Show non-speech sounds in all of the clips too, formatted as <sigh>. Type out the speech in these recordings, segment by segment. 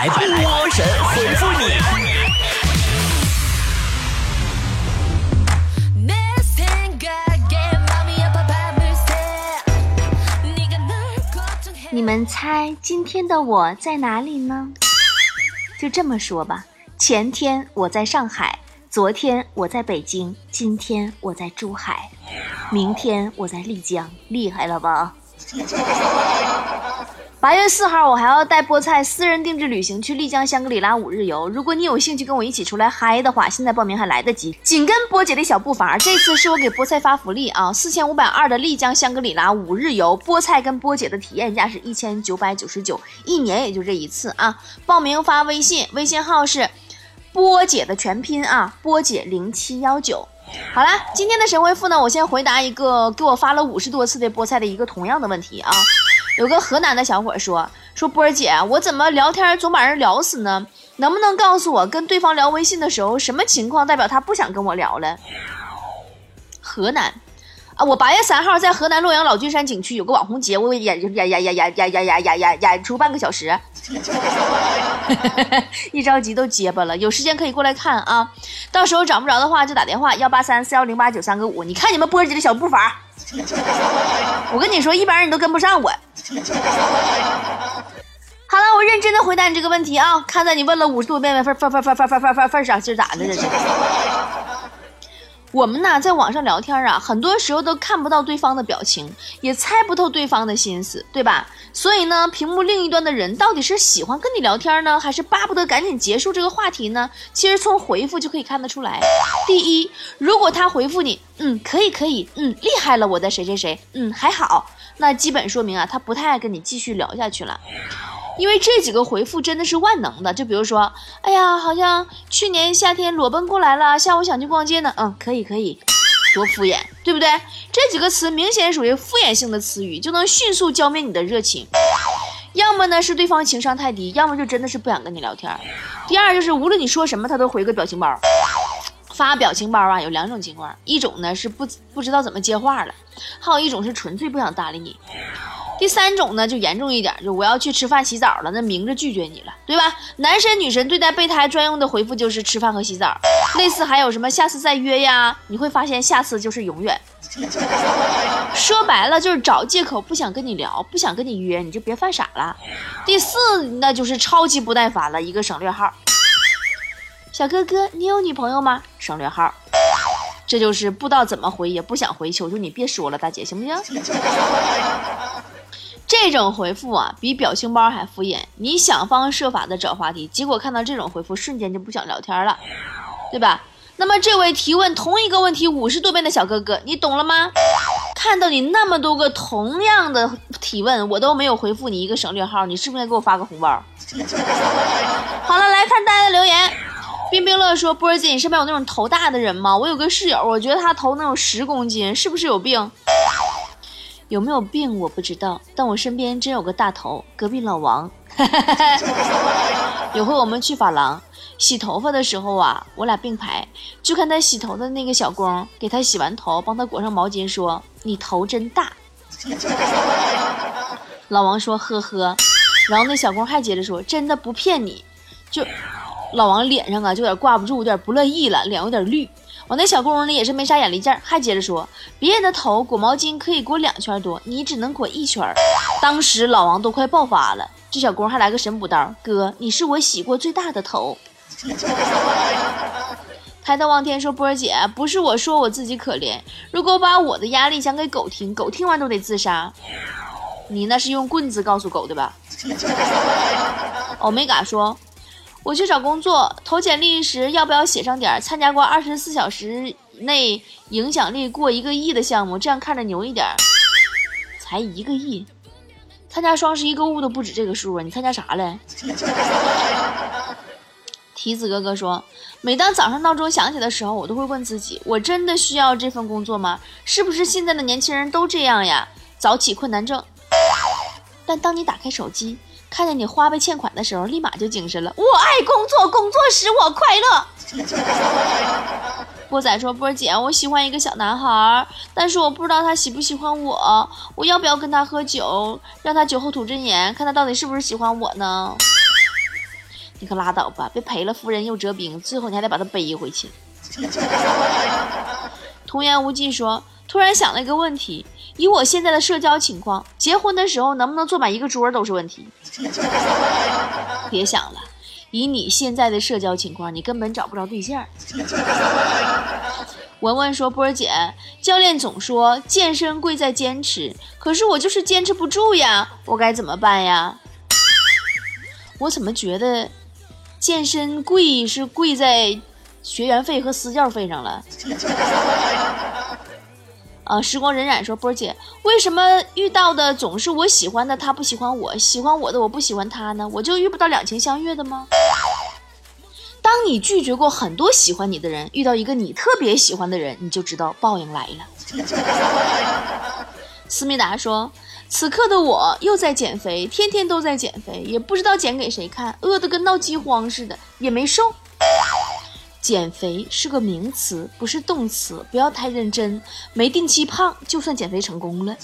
来波神回复你。你们猜今天的我在哪里呢？就这么说吧，前天我在上海，昨天我在北京，今天我在珠海，明天我在丽江，厉害了吧？八月四号，我还要带菠菜私人定制旅行去丽江香格里拉五日游。如果你有兴趣跟我一起出来嗨的话，现在报名还来得及。紧跟波姐的小步伐，这次是我给菠菜发福利啊，四千五百二的丽江香格里拉五日游，菠菜跟波姐的体验价是一千九百九十九，一年也就这一次啊。报名发微信，微信号是波姐的全拼啊，波姐零七幺九。好了，今天的神回复呢，我先回答一个给我发了五十多次的菠菜的一个同样的问题啊。有个河南的小伙说：“说波儿姐，我怎么聊天总把人聊死呢？能不能告诉我，跟对方聊微信的时候，什么情况代表他不想跟我聊了？”河南啊，我八月三号在河南洛阳老君山景区有个网红节，我演演演演演演演演演演演出半个小时，<laughs> 一着急都结巴了。有时间可以过来看啊，到时候找不着的话就打电话幺八三四幺零八九三个五。你看你们波姐的小步伐。<laughs> 我跟你说，一般人你都跟不上我。<laughs> 好了，我认真的回答你这个问题啊！看在你问了五十多遍份份份份份份份份份上，这是咋的？这是。我们呢，在网上聊天啊，很多时候都看不到对方的表情，也猜不透对方的心思，对吧？所以呢，屏幕另一端的人到底是喜欢跟你聊天呢，还是巴不得赶紧结束这个话题呢？其实从回复就可以看得出来。第一，如果他回复你，嗯，可以可以，嗯，厉害了，我的谁谁谁，嗯，还好，那基本说明啊，他不太爱跟你继续聊下去了。因为这几个回复真的是万能的，就比如说，哎呀，好像去年夏天裸奔过来了，下午想去逛街呢。嗯，可以可以，多敷衍，对不对？这几个词明显属于敷衍性的词语，就能迅速浇灭你的热情。要么呢是对方情商太低，要么就真的是不想跟你聊天。第二就是无论你说什么，他都回个表情包。发表情包啊，有两种情况，一种呢是不不知道怎么接话了，还有一种是纯粹不想搭理你。第三种呢，就严重一点，就我要去吃饭洗澡了，那明着拒绝你了，对吧？男神女神对待备胎专用的回复就是吃饭和洗澡，类似还有什么下次再约呀？你会发现下次就是永远。说白了就是找借口不想跟你聊，不想跟你约，你就别犯傻了。第四，那就是超级不耐烦了，一个省略号。小哥哥，你有女朋友吗？省略号。这就是不知道怎么回，也不想回，求求你别说了，大姐，行不行？<laughs> 这种回复啊，比表情包还敷衍。你想方设法的找话题，结果看到这种回复，瞬间就不想聊天了，对吧？那么这位提问同一个问题五十多遍的小哥哥，你懂了吗？看到你那么多个同样的提问，我都没有回复你一个省略号，你是不是应该给我发个红包？<laughs> 好了，来看大家的留言。冰冰乐说：“波儿姐，你身边有那种头大的人吗？我有个室友，我觉得他头能有十公斤，是不是有病？”有没有病我不知道，但我身边真有个大头，隔壁老王。<laughs> 有回我们去发廊洗头发的时候啊，我俩并排，就看他洗头的那个小工给他洗完头，帮他裹上毛巾，说：“你头真大。<laughs> ”老王说：“呵呵。”然后那小工还接着说：“真的不骗你。”就老王脸上啊就有点挂不住，有点不乐意了，脸有点绿。我那小工呢也是没啥眼力劲儿，还接着说：“别人的头裹毛巾可以裹两圈多，你只能裹一圈。”当时老王都快爆发了，这小工还来个神补刀：“哥，你是我洗过最大的头。<laughs> ”抬头望天说：“波儿姐，不是我说我自己可怜，如果把我的压力讲给狗听，狗听完都得自杀。你那是用棍子告诉狗的吧？”欧米伽说。我去找工作，投简历时要不要写上点参加过二十四小时内影响力过一个亿的项目？这样看着牛一点。才一个亿，参加双十一购物都不止这个数啊！你参加啥了？<laughs> 提子哥哥说，每当早上闹钟响起的时候，我都会问自己：我真的需要这份工作吗？是不是现在的年轻人都这样呀？早起困难症。但当你打开手机，看见你花呗欠款的时候，立马就精神了。我爱工作，工作使我快乐。<laughs> 波仔说：“波姐，我喜欢一个小男孩，但是我不知道他喜不喜欢我，我要不要跟他喝酒，让他酒后吐真言，看他到底是不是喜欢我呢？”你可拉倒吧，别赔了夫人又折兵，最后你还得把他背回去。<laughs> 童言无忌说：“突然想了一个问题，以我现在的社交情况，结婚的时候能不能坐满一个桌都是问题。<laughs> 别想了，以你现在的社交情况，你根本找不着对象。”文文说：“波儿姐，教练总说健身贵在坚持，可是我就是坚持不住呀，我该怎么办呀？我怎么觉得健身贵是贵在学员费和私教费上了？”啊，时光荏苒说：“波儿姐，为什么遇到的总是我喜欢的他不喜欢我，喜欢我的我不喜欢他呢？我就遇不到两情相悦的吗？”当你拒绝过很多喜欢你的人，遇到一个你特别喜欢的人，你就知道报应来了。<laughs> 思密达说：“此刻的我又在减肥，天天都在减肥，也不知道减给谁看，饿得跟闹饥荒似的，也没瘦。减肥是个名词，不是动词，不要太认真。没定期胖，就算减肥成功了。”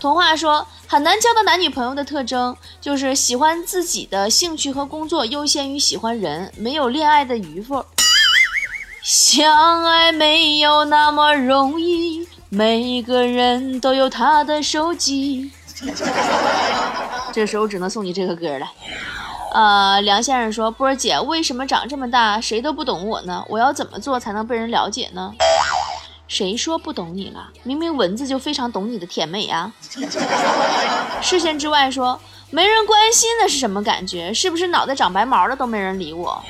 童话说，很难交到男女朋友的特征就是喜欢自己的兴趣和工作优先于喜欢人，没有恋爱的渔夫。相爱没有那么容易，每个人都有他的手机。<laughs> 这时候只能送你这个歌了。呃，梁先生说，波儿姐为什么长这么大谁都不懂我呢？我要怎么做才能被人了解呢？谁说不懂你了？明明蚊子就非常懂你的甜美啊！<laughs> 视线之外说没人关心的是什么感觉？是不是脑袋长白毛了都没人理我？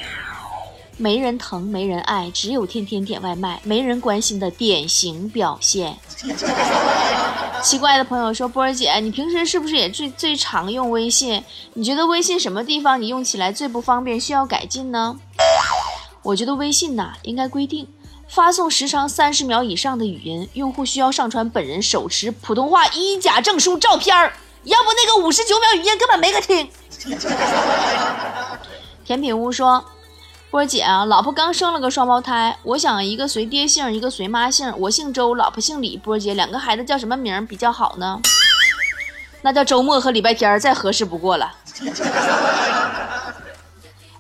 没人疼，没人爱，只有天天点外卖，没人关心的典型表现。奇怪的朋友说波儿姐，你平时是不是也最最常用微信？你觉得微信什么地方你用起来最不方便，需要改进呢？我觉得微信呐，应该规定。发送时长三十秒以上的语音，用户需要上传本人手持普通话一甲证书照片儿，要不那个五十九秒语音根本没个听。<laughs> 甜品屋说：“波姐啊，老婆刚生了个双胞胎，我想一个随爹姓，一个随妈姓。我姓周，老婆姓李。波姐，两个孩子叫什么名比较好呢？那叫周末和礼拜天，再合适不过了。<laughs>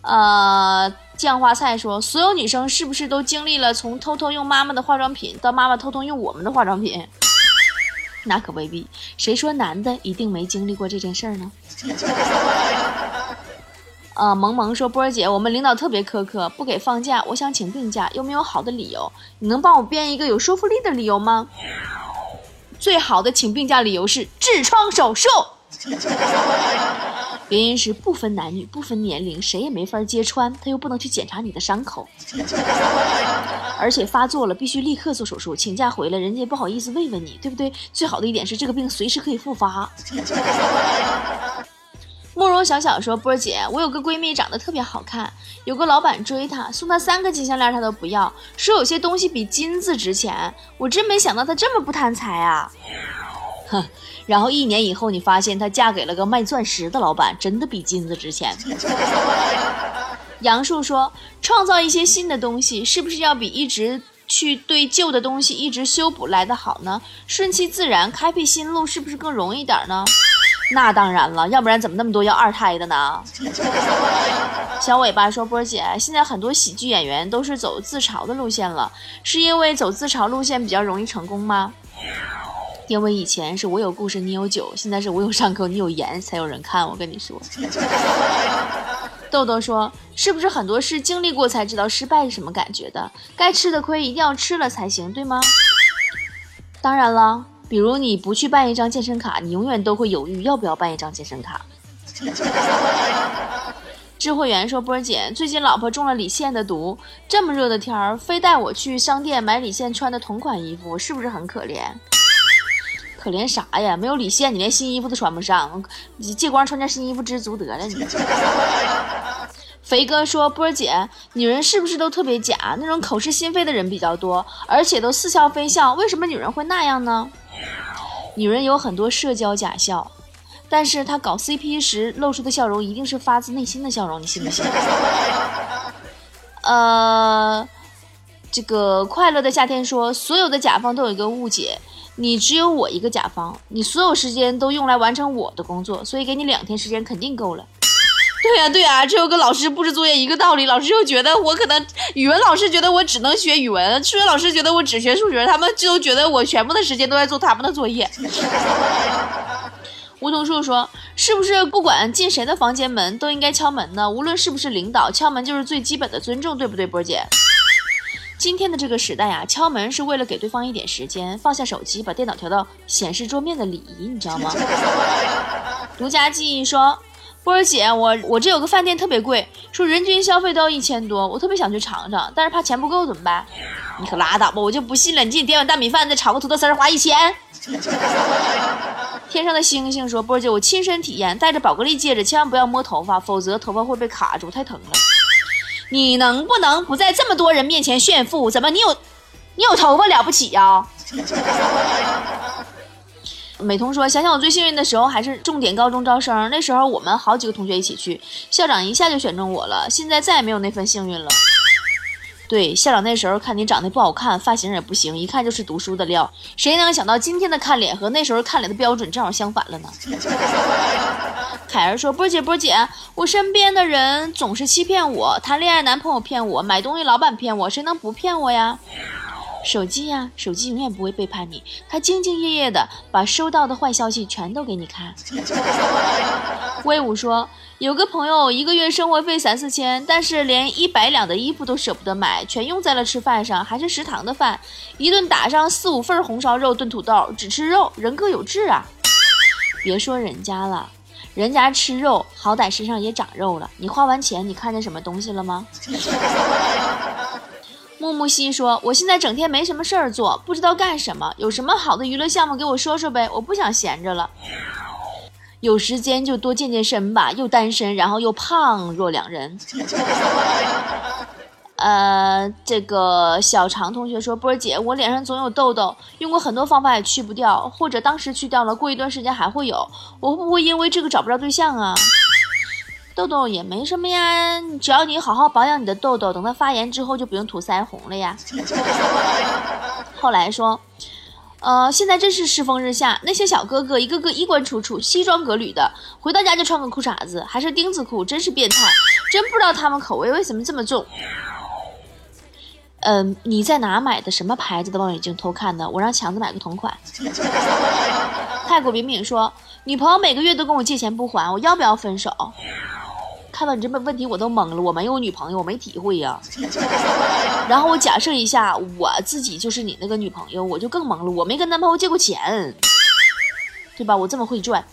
呃。”酱花菜说：“所有女生是不是都经历了从偷偷用妈妈的化妆品到妈妈偷偷用我们的化妆品？<laughs> 那可未必。谁说男的一定没经历过这件事呢？”啊，萌萌说：“波儿姐，我们领导特别苛刻，不给放假，我想请病假，又没有好的理由，你能帮我编一个有说服力的理由吗？”最好的请病假理由是痔疮手术。<laughs> 原因是不分男女，不分年龄，谁也没法揭穿，他又不能去检查你的伤口，而且发作了必须立刻做手术，请假回来人家也不好意思慰问你，对不对？最好的一点是这个病随时可以复发。慕容小小说：“波姐，我有个闺蜜长得特别好看，有个老板追她，送她三个金项链她都不要，说有些东西比金子值钱。我真没想到她这么不贪财啊！”哼。然后一年以后，你发现她嫁给了个卖钻石的老板，真的比金子值钱。杨树说：“创造一些新的东西，是不是要比一直去对旧的东西一直修补来的好呢？顺其自然，开辟新路，是不是更容易点呢？”那当然了，要不然怎么那么多要二胎的呢？<laughs> 小尾巴说：“波姐，现在很多喜剧演员都是走自嘲的路线了，是因为走自嘲路线比较容易成功吗？”因为以前是我有故事，你有酒，现在是我有伤口，你有盐，才有人看。我跟你说，豆豆说，是不是很多事经历过才知道失败是什么感觉的？该吃的亏一定要吃了才行，对吗？当然了，比如你不去办一张健身卡，你永远都会犹豫要不要办一张健身卡。智慧员说，波儿姐，最近老婆中了李现的毒，这么热的天儿，非带我去商店买李现穿的同款衣服，是不是很可怜？可怜啥呀？没有李现，你连新衣服都穿不上。你借光穿件新衣服知足得了。你肥哥说：“波儿姐，女人是不是都特别假？那种口是心非的人比较多，而且都似笑非笑。为什么女人会那样呢？女人有很多社交假笑，但是她搞 CP 时露出的笑容一定是发自内心的笑容，你信不信？<laughs> 呃，这个快乐的夏天说，所有的甲方都有一个误解。”你只有我一个甲方，你所有时间都用来完成我的工作，所以给你两天时间肯定够了。对呀对呀，这又跟老师布置作业一个道理。老师又觉得我可能语文老师觉得我只能学语文，数学老师觉得我只学数学，他们就觉得我全部的时间都在做他们的作业。梧桐树说：“是不是不管进谁的房间门都应该敲门呢？无论是不是领导，敲门就是最基本的尊重，对不对，波姐？”今天的这个时代呀，敲门是为了给对方一点时间，放下手机，把电脑调到显示桌面的礼仪，你知道吗？<laughs> 独家记忆说。波儿姐，我我这有个饭店特别贵，说人均消费都要一千多，我特别想去尝尝，但是怕钱不够怎么办？你可拉倒吧，我就不信了，你自己点碗大米饭再炒个土豆丝儿花一千。<laughs> 天上的星星说，波儿姐，我亲身体验，戴着宝格丽戒指千万不要摸头发，否则头发会被卡住，太疼了。你能不能不在这么多人面前炫富？怎么你有你有头发了不起呀？美瞳说：“想想我最幸运的时候，还是重点高中招生，那时候我们好几个同学一起去，校长一下就选中我了。现在再也没有那份幸运了。对，校长那时候看你长得不好看，发型也不行，一看就是读书的料。谁能想到今天的看脸和那时候看脸的标准正好相反了呢？” <laughs> 凯儿说：“波姐，波姐，我身边的人总是欺骗我，谈恋爱男朋友骗我，买东西老板骗我，谁能不骗我呀？”手机呀，手机永远不会背叛你，他兢兢业业的把收到的坏消息全都给你看。<laughs> 威武说，有个朋友一个月生活费三四千，但是连一百两的衣服都舍不得买，全用在了吃饭上，还是食堂的饭，一顿打上四五份红烧肉炖土豆，只吃肉，人各有志啊。别说人家了，人家吃肉好歹身上也长肉了，你花完钱，你看见什么东西了吗？木木西说：“我现在整天没什么事儿做，不知道干什么，有什么好的娱乐项目给我说说呗？我不想闲着了，有时间就多健健身吧。又单身，然后又胖若两人。<laughs> 呃，这个小常同学说，波儿姐，我脸上总有痘痘，用过很多方法也去不掉，或者当时去掉了，过一段时间还会有，我会不会因为这个找不着对象啊？”痘痘也没什么呀，只要你好好保养你的痘痘，等它发炎之后就不用涂腮红了呀。后来说，呃，现在真是世风日下，那些小哥哥一个个衣冠楚楚，西装革履的，回到家就穿个裤衩子，还是丁字裤，真是变态，真不知道他们口味为什么这么重。嗯，你在哪买的什么牌子的望远镜偷看的？我让强子买个同款。太古饼饼说，女朋友每个月都跟我借钱不还，我要不要分手？看到你这么问题，我都懵了。我没有女朋友，我没体会呀。<laughs> 然后我假设一下，我自己就是你那个女朋友，我就更懵了。我没跟男朋友借过钱，对吧？我这么会赚。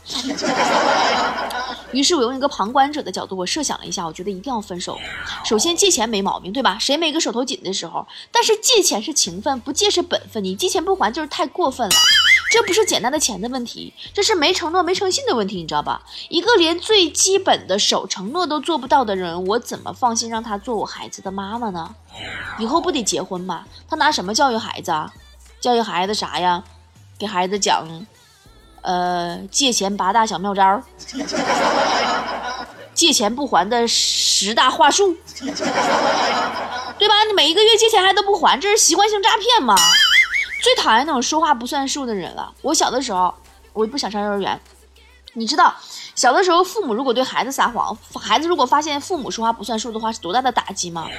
于是我用一个旁观者的角度，我设想了一下，我觉得一定要分手。首先借钱没毛病，对吧？谁没个手头紧的时候？但是借钱是情分，不借是本分。你借钱不还就是太过分了。这不是简单的钱的问题，这是没承诺、没诚信的问题，你知道吧？一个连最基本的守承诺都做不到的人，我怎么放心让他做我孩子的妈妈呢？以后不得结婚吗？他拿什么教育孩子啊？教育孩子啥呀？给孩子讲，呃，借钱八大小妙招，借钱不还的十大话术，对吧？你每一个月借钱还都不还，这是习惯性诈骗吗？最讨厌那种说话不算数的人了。我小的时候，我不想上幼儿园。你知道，小的时候父母如果对孩子撒谎，孩子如果发现父母说话不算数的话，是多大的打击吗？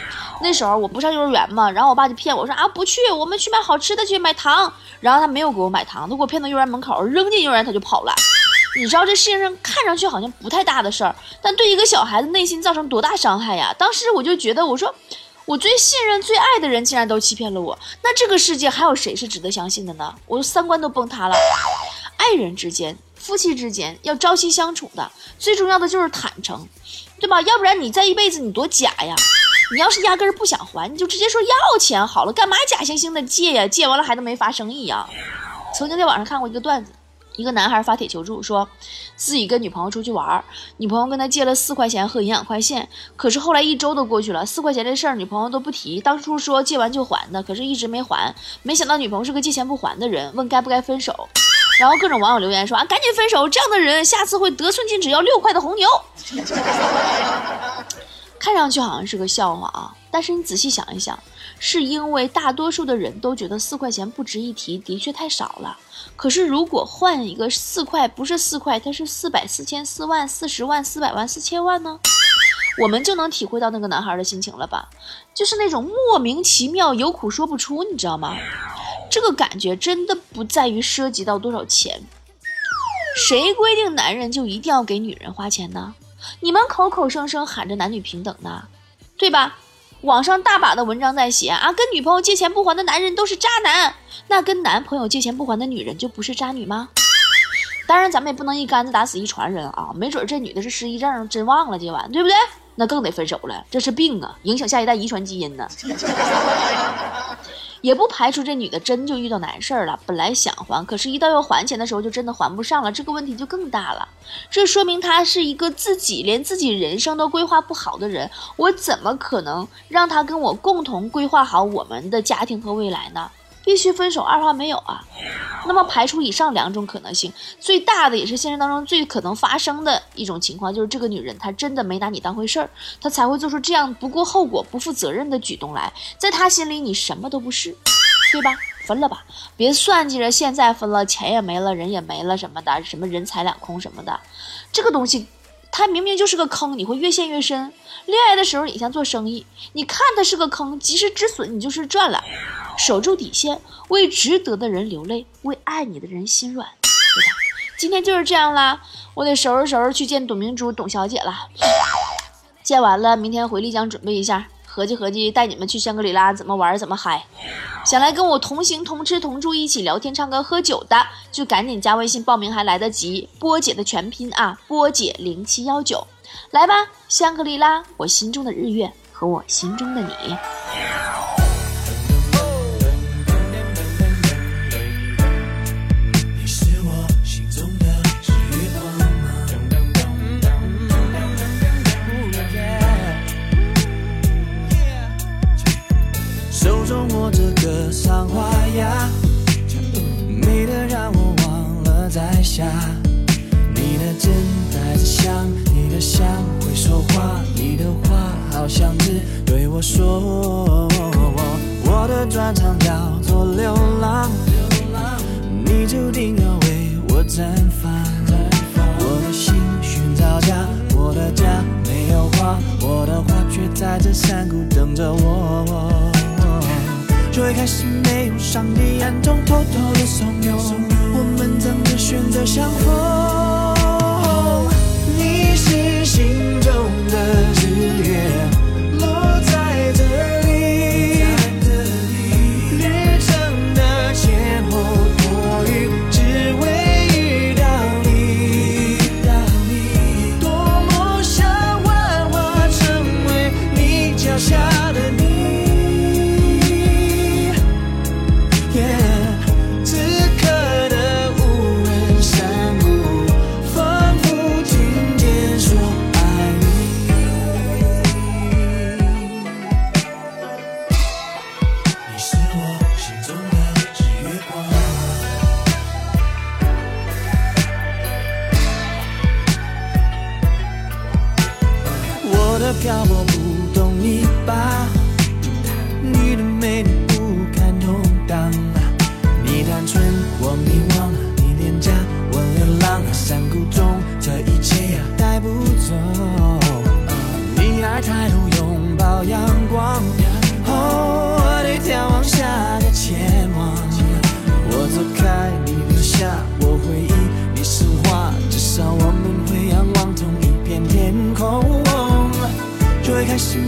那时候我不上幼儿园嘛，然后我爸就骗我说啊不去，我们去买好吃的去买糖。然后他没有给我买糖，他给我骗到幼儿园门口，扔进幼儿园他就跑了。你知道这世界上看上去好像不太大的事儿，但对一个小孩子内心造成多大伤害呀？当时我就觉得，我说。我最信任、最爱的人竟然都欺骗了我，那这个世界还有谁是值得相信的呢？我三观都崩塌了。爱人之间、夫妻之间要朝夕相处的，最重要的就是坦诚，对吧？要不然你这一辈子你多假呀！你要是压根儿不想还，你就直接说要钱好了，干嘛假惺惺的借呀？借完了还能没发生意呀？曾经在网上看过一个段子。一个男孩发帖求助，说自己跟女朋友出去玩，女朋友跟他借了四块钱和营养快线，可是后来一周都过去了，四块钱这事儿女朋友都不提。当初说借完就还的，可是一直没还。没想到女朋友是个借钱不还的人，问该不该分手。然后各种网友留言说啊，赶紧分手，这样的人下次会得寸进尺，要六块的红牛。<laughs> 看上去好像是个笑话啊，但是你仔细想一想，是因为大多数的人都觉得四块钱不值一提，的确太少了。可是，如果换一个四块，不是四块，它是四百、四千、四万、四十万、四百万、四千万呢？我们就能体会到那个男孩的心情了吧？就是那种莫名其妙、有苦说不出，你知道吗？这个感觉真的不在于涉及到多少钱。谁规定男人就一定要给女人花钱呢？你们口口声声喊着男女平等呢，对吧？网上大把的文章在写啊，跟女朋友借钱不还的男人都是渣男，那跟男朋友借钱不还的女人就不是渣女吗？当然，咱们也不能一竿子打死一船人啊，没准这女的是失忆症，真忘了今晚，对不对？那更得分手了，这是病啊，影响下一代遗传基因呢。也不排除这女的真就遇到难事儿了，本来想还，可是，一到要还钱的时候，就真的还不上了，这个问题就更大了。这说明她是一个自己连自己人生都规划不好的人，我怎么可能让她跟我共同规划好我们的家庭和未来呢？必须分手，二话没有啊！那么排除以上两种可能性，最大的也是现实当中最可能发生的一种情况，就是这个女人她真的没拿你当回事儿，她才会做出这样不顾后果、不负责任的举动来。在她心里，你什么都不是，对吧？分了吧，别算计着现在分了，钱也没了，人也没了什么的，什么人财两空什么的，这个东西。他明明就是个坑，你会越陷越深。恋爱的时候也像做生意，你看他是个坑，及时止损，你就是赚了。守住底线，为值得的人流泪，为爱你的人心软，对吧？今天就是这样啦，我得收拾收拾去见董明珠董小姐了。见完了，明天回丽江准备一下。合计合计，带你们去香格里拉，怎么玩怎么嗨。想来跟我同行同吃同住，一起聊天唱歌喝酒的，就赶紧加微信报名，还来得及。波姐的全拼啊，波姐零七幺九，来吧，香格里拉，我心中的日月和我心中的你。你在这山谷等着我。最开始没有上帝暗中偷偷的怂恿。我们怎么选择相逢？你是心中的日月。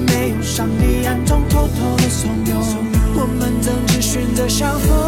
没有上帝暗中偷偷的怂恿，我们曾经选择相逢？